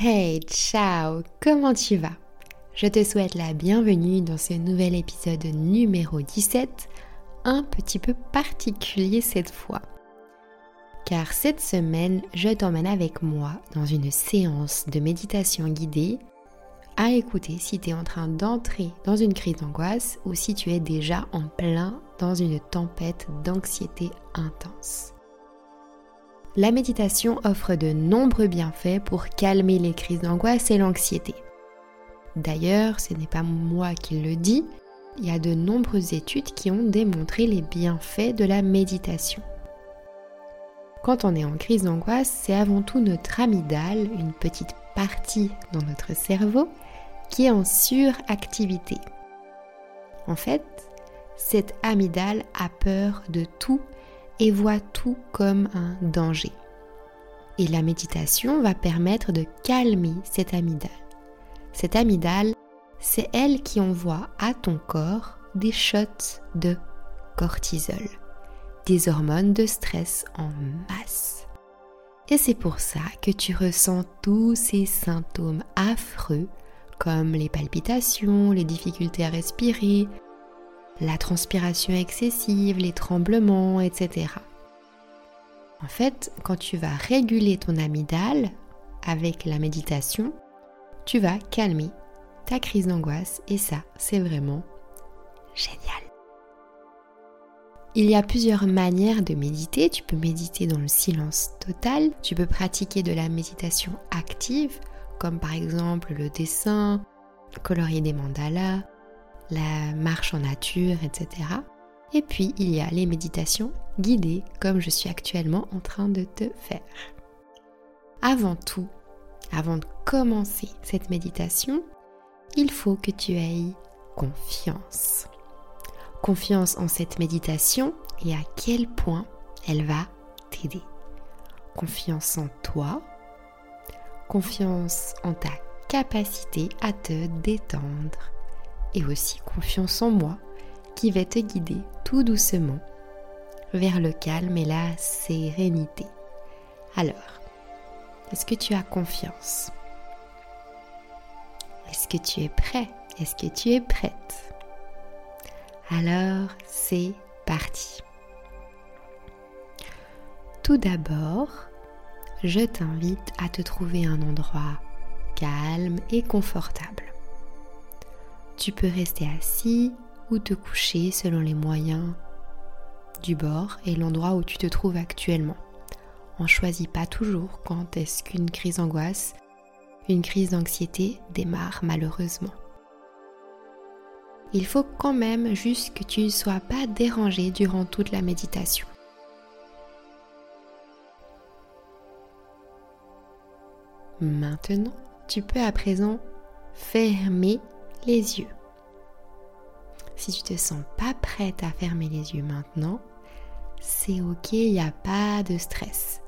Hey, ciao, comment tu vas? Je te souhaite la bienvenue dans ce nouvel épisode numéro 17, un petit peu particulier cette fois. Car cette semaine, je t'emmène avec moi dans une séance de méditation guidée à écouter si tu es en train d'entrer dans une crise d'angoisse ou si tu es déjà en plein dans une tempête d'anxiété intense. La méditation offre de nombreux bienfaits pour calmer les crises d'angoisse et l'anxiété. D'ailleurs, ce n'est pas moi qui le dis, il y a de nombreuses études qui ont démontré les bienfaits de la méditation. Quand on est en crise d'angoisse, c'est avant tout notre amygdale, une petite partie dans notre cerveau, qui est en suractivité. En fait, cette amygdale a peur de tout et voit tout comme un danger. Et la méditation va permettre de calmer cette amygdale. Cette amygdale, c'est elle qui envoie à ton corps des shots de cortisol, des hormones de stress en masse. Et c'est pour ça que tu ressens tous ces symptômes affreux comme les palpitations, les difficultés à respirer, la transpiration excessive, les tremblements, etc. En fait, quand tu vas réguler ton amygdale avec la méditation, tu vas calmer ta crise d'angoisse et ça, c'est vraiment génial. Il y a plusieurs manières de méditer. Tu peux méditer dans le silence total, tu peux pratiquer de la méditation active, comme par exemple le dessin, colorier des mandalas, la marche en nature, etc. Et puis il y a les méditations guidées comme je suis actuellement en train de te faire. Avant tout, avant de commencer cette méditation, il faut que tu aies confiance. Confiance en cette méditation et à quel point elle va t'aider. Confiance en toi, confiance en ta capacité à te détendre et aussi confiance en moi qui va te guider tout doucement vers le calme et la sérénité. Alors, est-ce que tu as confiance? Est-ce que tu es prêt? Est-ce que tu es prête? Alors, c'est parti. Tout d'abord, je t'invite à te trouver un endroit calme et confortable. Tu peux rester assis ou te coucher selon les moyens du bord et l'endroit où tu te trouves actuellement. On ne choisit pas toujours quand est-ce qu'une crise d'angoisse, une crise d'anxiété démarre malheureusement. Il faut quand même juste que tu ne sois pas dérangé durant toute la méditation. Maintenant, tu peux à présent fermer les yeux. Si tu te sens pas prête à fermer les yeux maintenant, c'est ok, il n'y a pas de stress.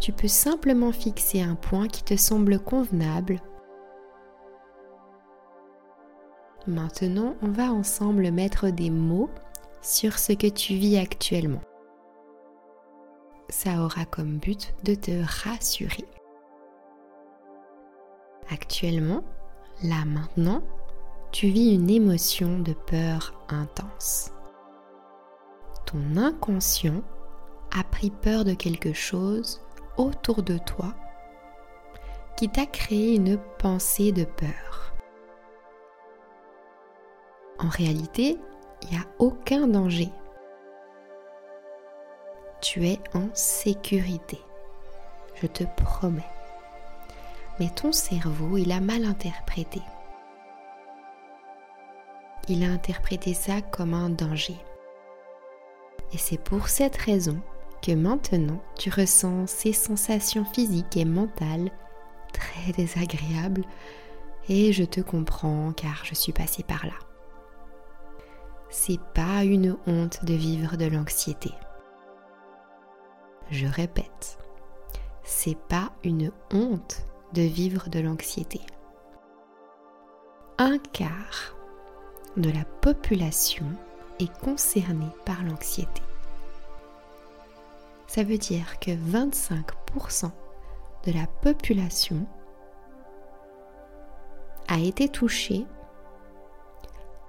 Tu peux simplement fixer un point qui te semble convenable. Maintenant, on va ensemble mettre des mots sur ce que tu vis actuellement. Ça aura comme but de te rassurer. Actuellement, là maintenant, tu vis une émotion de peur intense. Ton inconscient a pris peur de quelque chose autour de toi qui t'a créé une pensée de peur. En réalité, il n'y a aucun danger. Tu es en sécurité. Je te promets. Mais ton cerveau, il a mal interprété il a interprété ça comme un danger. Et c'est pour cette raison que maintenant tu ressens ces sensations physiques et mentales très désagréables et je te comprends car je suis passée par là. C'est pas une honte de vivre de l'anxiété. Je répète, c'est pas une honte de vivre de l'anxiété. Un quart de la population est concernée par l'anxiété. Ça veut dire que 25% de la population a été touché,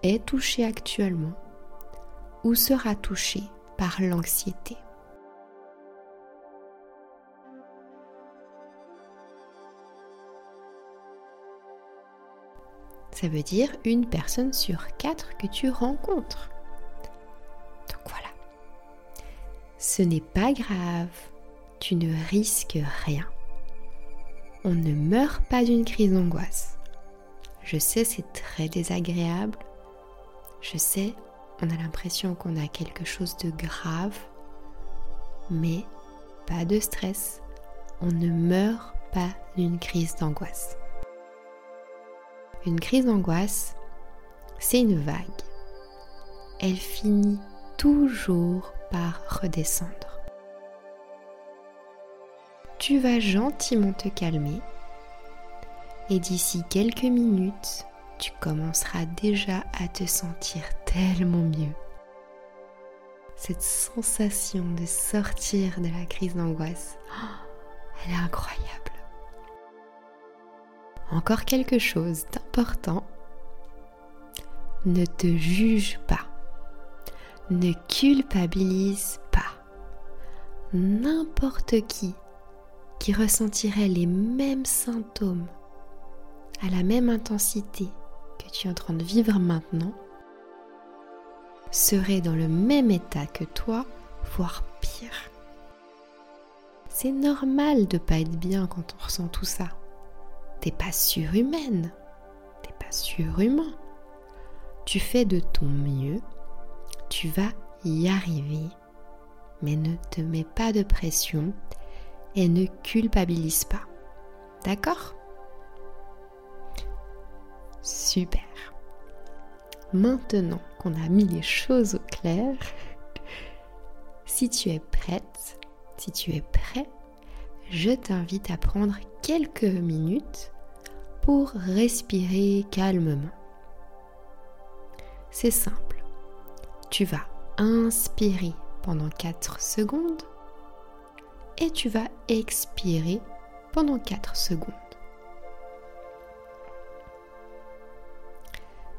est touché actuellement ou sera touché par l'anxiété. Ça veut dire une personne sur quatre que tu rencontres. Donc voilà. Ce n'est pas grave, tu ne risques rien. On ne meurt pas d'une crise d'angoisse. Je sais, c'est très désagréable. Je sais, on a l'impression qu'on a quelque chose de grave. Mais pas de stress. On ne meurt pas d'une crise d'angoisse. Une crise d'angoisse, c'est une vague. Elle finit toujours par redescendre. Tu vas gentiment te calmer et d'ici quelques minutes, tu commenceras déjà à te sentir tellement mieux. Cette sensation de sortir de la crise d'angoisse, elle est incroyable. Encore quelque chose d'important. Ne te juge pas. Ne culpabilise pas. N'importe qui qui ressentirait les mêmes symptômes à la même intensité que tu es en train de vivre maintenant serait dans le même état que toi, voire pire. C'est normal de pas être bien quand on ressent tout ça. T'es pas surhumaine, t'es pas surhumain. Tu fais de ton mieux, tu vas y arriver, mais ne te mets pas de pression et ne culpabilise pas. D'accord? Super. Maintenant qu'on a mis les choses au clair, si tu es prête, si tu es prêt, je t'invite à prendre quelques minutes pour respirer calmement. C'est simple. Tu vas inspirer pendant 4 secondes et tu vas expirer pendant 4 secondes.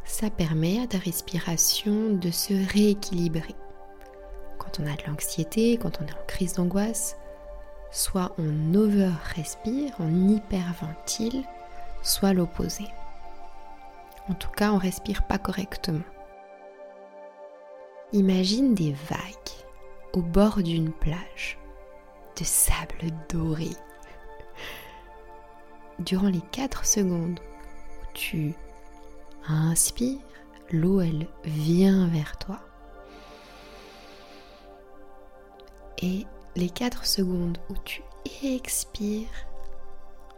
Ça permet à ta respiration de se rééquilibrer. Quand on a de l'anxiété, quand on est en crise d'angoisse, soit on over-respire, on hyperventile, soit l'opposé. En tout cas, on respire pas correctement. Imagine des vagues au bord d'une plage de sable doré. Durant les 4 secondes où tu inspires, l'eau elle vient vers toi. Et les 4 secondes où tu expires,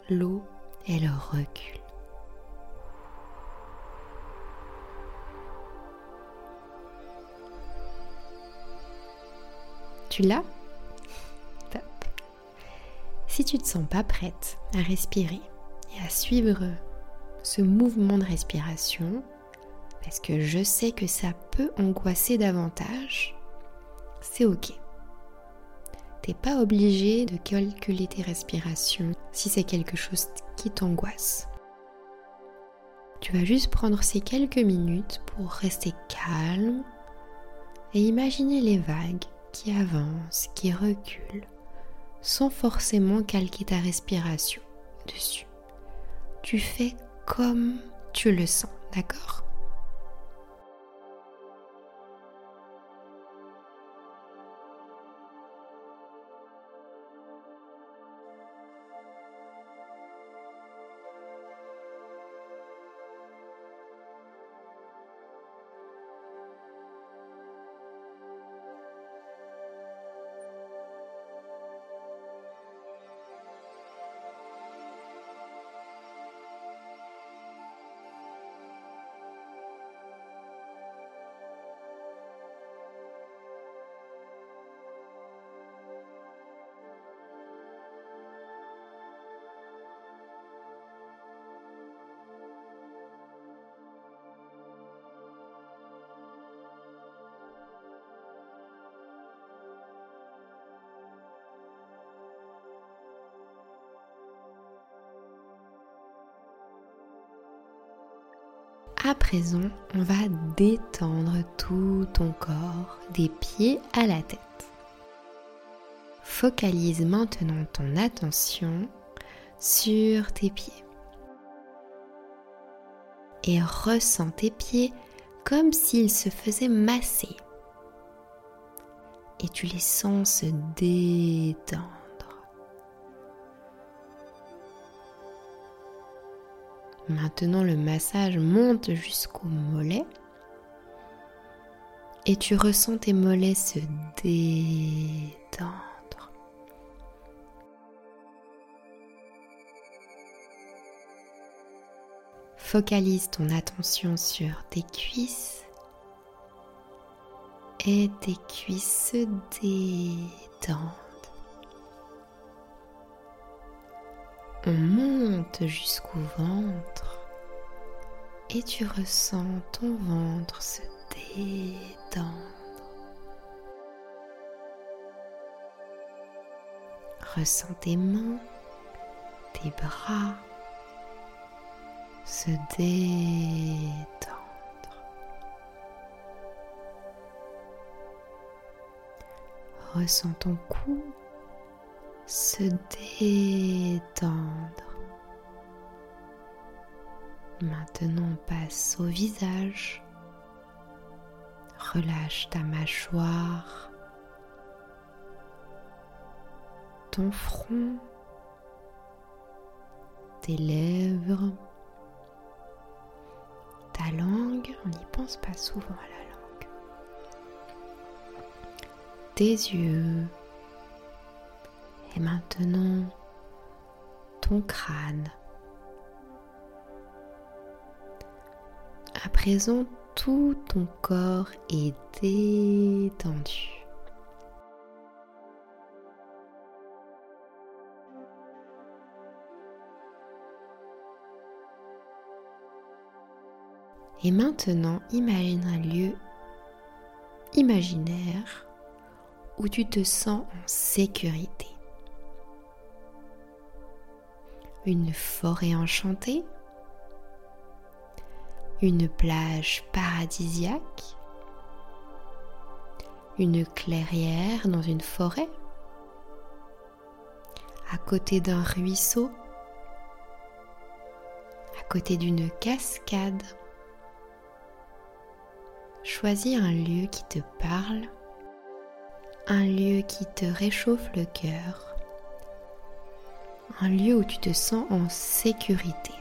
l'eau, elle recule. Tu l'as? Top. Si tu ne te sens pas prête à respirer et à suivre ce mouvement de respiration, parce que je sais que ça peut angoisser davantage, c'est ok pas obligé de calculer tes respirations si c'est quelque chose qui t'angoisse. Tu vas juste prendre ces quelques minutes pour rester calme et imaginer les vagues qui avancent, qui reculent, sans forcément calquer ta respiration dessus. Tu fais comme tu le sens, d'accord? À présent, on va détendre tout ton corps, des pieds à la tête. Focalise maintenant ton attention sur tes pieds. Et ressens tes pieds comme s'ils se faisaient masser. Et tu les sens se détendre. Maintenant, le massage monte jusqu'au mollet et tu ressens tes mollets se détendre. Focalise ton attention sur tes cuisses et tes cuisses se détendent. On monte jusqu'au ventre et tu ressens ton ventre se détendre. Ressens tes mains, tes bras se détendre. Ressens ton cou se détendre. Maintenant passe au visage. Relâche ta mâchoire, ton front, tes lèvres, ta langue. On n'y pense pas souvent à la langue. Tes yeux, et maintenant, ton crâne. À présent, tout ton corps est détendu. Et maintenant, imagine un lieu imaginaire où tu te sens en sécurité. une forêt enchantée, une plage paradisiaque, une clairière dans une forêt, à côté d'un ruisseau, à côté d'une cascade. Choisis un lieu qui te parle, un lieu qui te réchauffe le cœur un lieu où tu te sens en sécurité.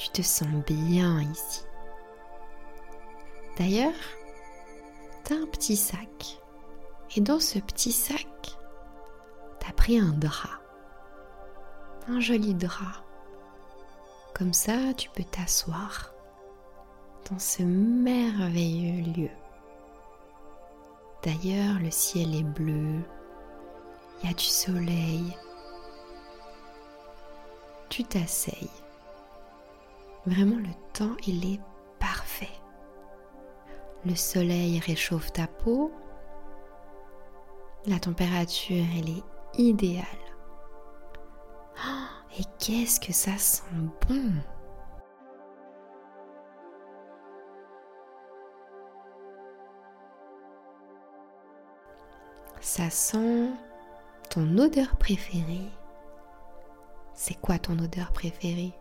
Tu te sens bien ici. D'ailleurs, tu as un petit sac. Et dans ce petit sac, tu as pris un drap. Un joli drap comme ça, tu peux t'asseoir dans ce merveilleux lieu. D'ailleurs, le ciel est bleu, il y a du soleil. Tu t'asseyes. Vraiment, le temps, il est parfait. Le soleil réchauffe ta peau. La température, elle est idéale. Et qu'est-ce que ça sent bon Ça sent ton odeur préférée. C'est quoi ton odeur préférée?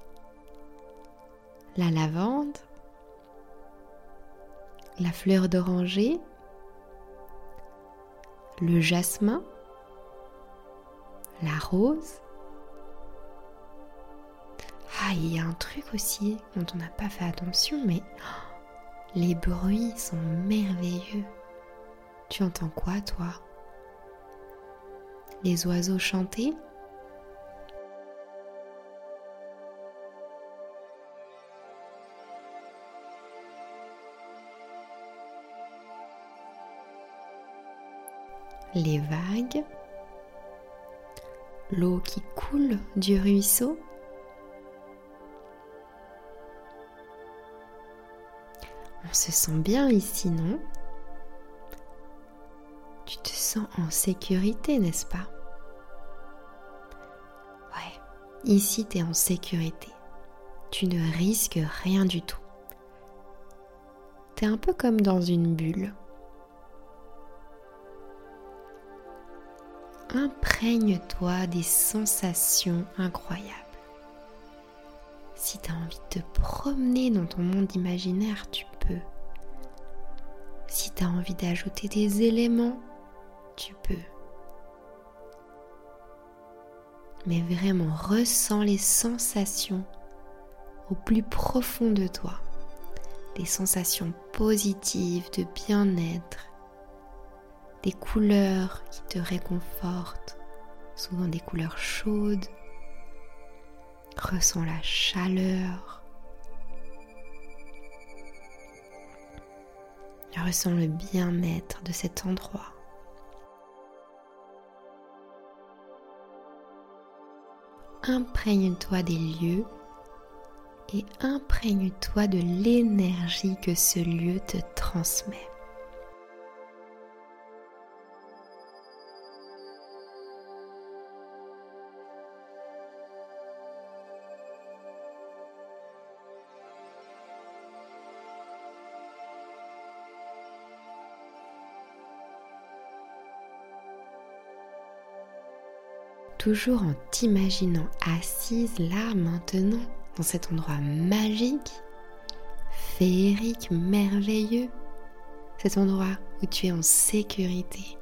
La lavande La fleur d'oranger Le jasmin La rose. Ah, il y a un truc aussi dont on n'a pas fait attention, mais les bruits sont merveilleux. Tu entends quoi, toi? Les oiseaux chanter Les vagues L'eau qui coule du ruisseau On se sent bien ici, non? Sens en sécurité, n'est-ce pas? Ouais, ici tu es en sécurité. Tu ne risques rien du tout. Tu es un peu comme dans une bulle. Imprègne-toi des sensations incroyables. Si tu as envie de te promener dans ton monde imaginaire, tu peux. Si tu as envie d'ajouter des éléments, tu peux. Mais vraiment, ressens les sensations au plus profond de toi. Des sensations positives de bien-être, des couleurs qui te réconfortent, souvent des couleurs chaudes. Ressens la chaleur, Ressens le bien-être de cet endroit. Imprègne-toi des lieux et imprègne-toi de l'énergie que ce lieu te transmet. Toujours en t'imaginant assise là maintenant, dans cet endroit magique, féerique, merveilleux, cet endroit où tu es en sécurité.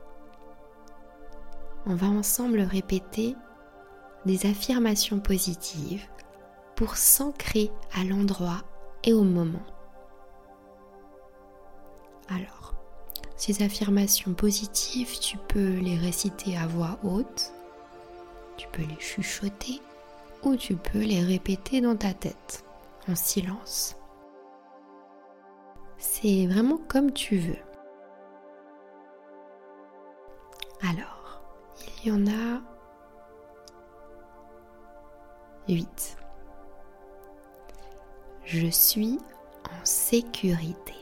On va ensemble répéter des affirmations positives pour s'ancrer à l'endroit et au moment. Alors, ces affirmations positives, tu peux les réciter à voix haute tu peux les chuchoter ou tu peux les répéter dans ta tête en silence. C'est vraiment comme tu veux. Alors, il y en a 8. Je suis en sécurité.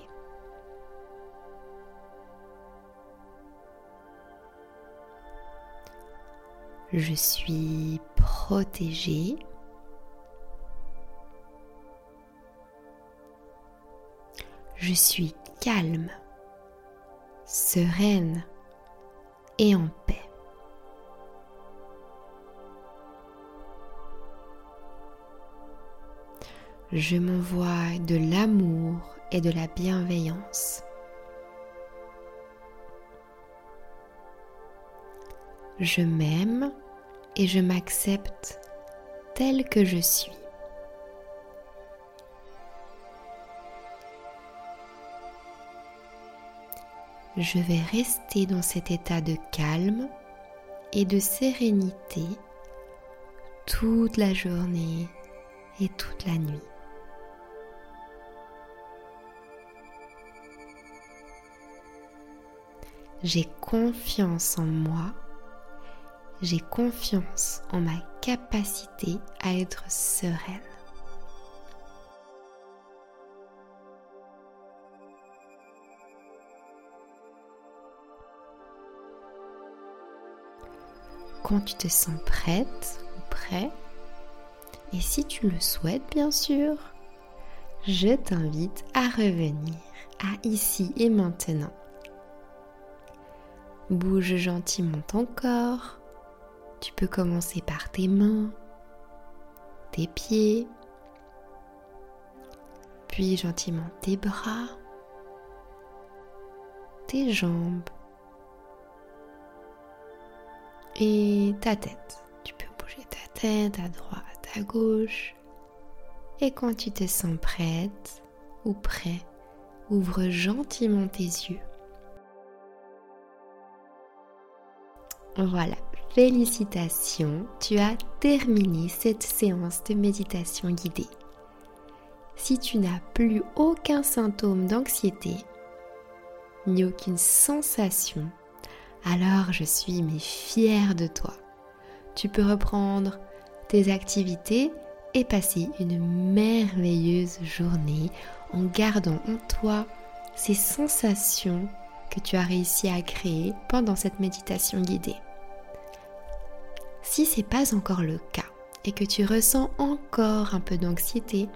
Je suis protégée. Je suis calme, sereine et en paix. Je m'envoie de l'amour et de la bienveillance. Je m'aime et je m'accepte tel que je suis. Je vais rester dans cet état de calme et de sérénité toute la journée et toute la nuit. J'ai confiance en moi j'ai confiance en ma capacité à être sereine. Quand tu te sens prête ou prêt, et si tu le souhaites bien sûr, je t'invite à revenir à ici et maintenant. Bouge gentiment ton corps tu peux commencer par tes mains, tes pieds, puis gentiment tes bras, tes jambes et ta tête. Tu peux bouger ta tête à droite, à gauche. Et quand tu te sens prête ou prêt, ouvre gentiment tes yeux. Voilà, Félicitations, tu as terminé cette séance de méditation guidée. Si tu n'as plus aucun symptôme d'anxiété, ni aucune sensation, alors je suis mais fière de toi. Tu peux reprendre tes activités et passer une merveilleuse journée en gardant en toi ces sensations que tu as réussi à créer pendant cette méditation guidée. Si ce n'est pas encore le cas et que tu ressens encore un peu d'anxiété,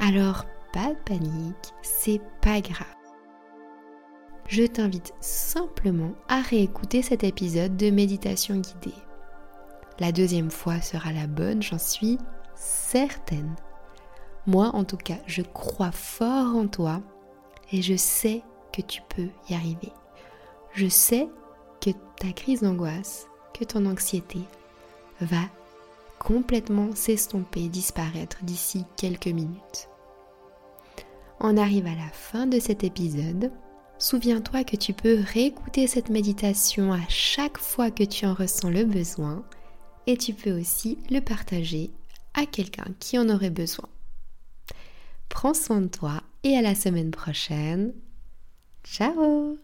alors pas de panique, c'est pas grave. Je t'invite simplement à réécouter cet épisode de méditation guidée. La deuxième fois sera la bonne, j'en suis certaine. Moi, en tout cas, je crois fort en toi et je sais que tu peux y arriver. Je sais que ta crise d'angoisse, ton anxiété va complètement s'estomper, disparaître d'ici quelques minutes. On arrive à la fin de cet épisode. Souviens-toi que tu peux réécouter cette méditation à chaque fois que tu en ressens le besoin et tu peux aussi le partager à quelqu'un qui en aurait besoin. Prends soin de toi et à la semaine prochaine. Ciao